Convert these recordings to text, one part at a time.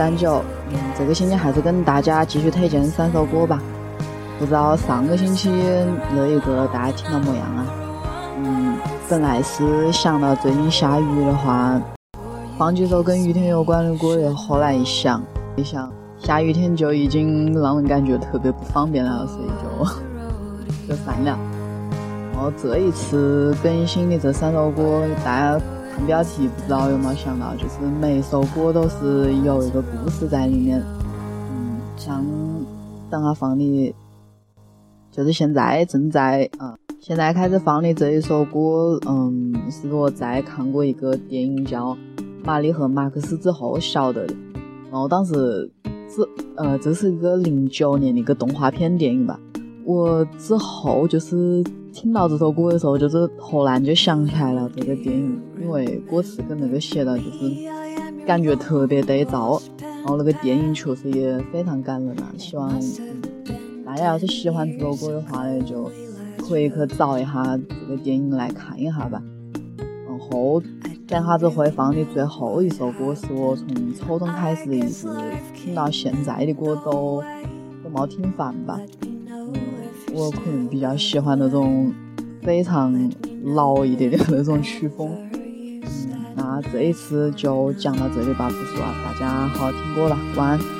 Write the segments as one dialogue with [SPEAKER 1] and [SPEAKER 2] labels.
[SPEAKER 1] 三九。嗯，这个星期还是跟大家继续推荐三首歌吧。不知道上个星期那一个大家听到么样啊？嗯，本来是想到最近下雨的话，放几首跟雨天有关的歌的，后来一想，一想下雨天就已经让人感觉特别不方便了，所以就 就算了。然后这一次更新的这三首歌，大家。标题不知道有没有想到，就是每一首歌都是有一个故事在里面。嗯，像刚刚放的，就是现在正在啊，现在开始放的这一首歌，嗯，是我在看过一个电影叫《玛丽和马克思》之后晓得的。然后当时是呃，这是一个零九年的一个动画片电影吧。我之后就是听到这首歌的时候，就是突然就想起来了这个电影，因为歌词跟那个写的，就是感觉特别对照。然后那个电影确实也非常感人啊！希望大家要是喜欢这首歌的话呢，就可以去找一下这个电影来看一下吧。然后等下子会放的最后一首歌，是我从初中开始一直听到现在的歌都都没听烦吧。嗯我可能比较喜欢那种非常老一点的那种曲风，这一次就讲到这里吧，不说了，大家好好听歌了，晚安。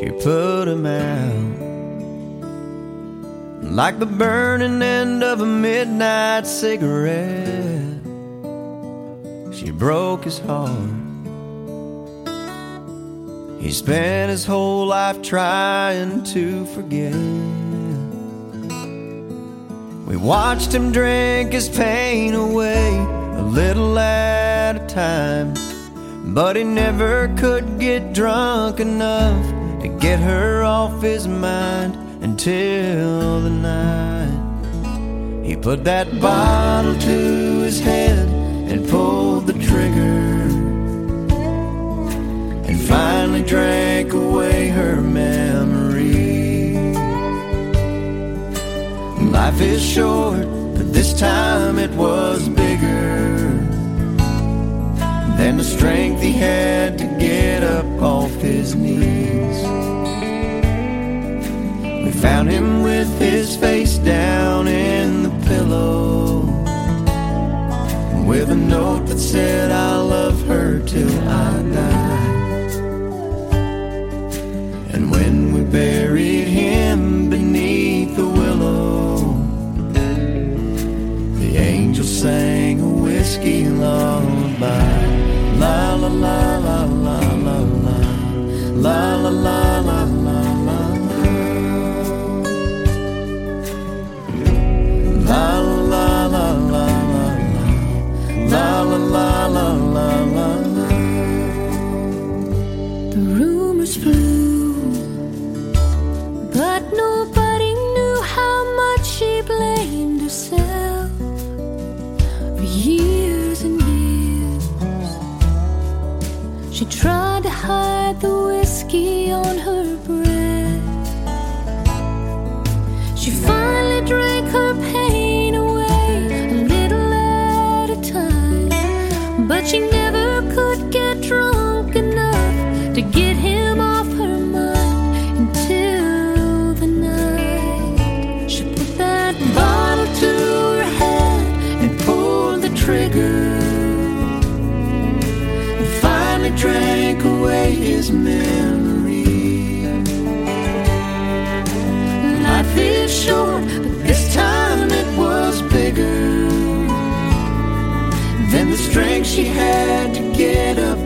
[SPEAKER 2] she put him out. Like the burning end of a midnight cigarette, she broke his heart. He spent his whole life trying to forget. We watched him drink his pain away a little at a time. But he never could get drunk enough to get her off his mind until the night. He put that bottle to his head and pulled the trigger and finally drank away her memory. Life is short, but this time it was bigger than the strength he had to get up off his knees. Found him with his face down in the pillow. With a note that said, I love her
[SPEAKER 3] She finally drank her pain away a little at a time, but she never could get drunk enough to get him off her mind until the night. She put that bottle to her head
[SPEAKER 2] and pulled the trigger. And finally drank away his memory. Is short, but this time it was bigger than the strength she had to get up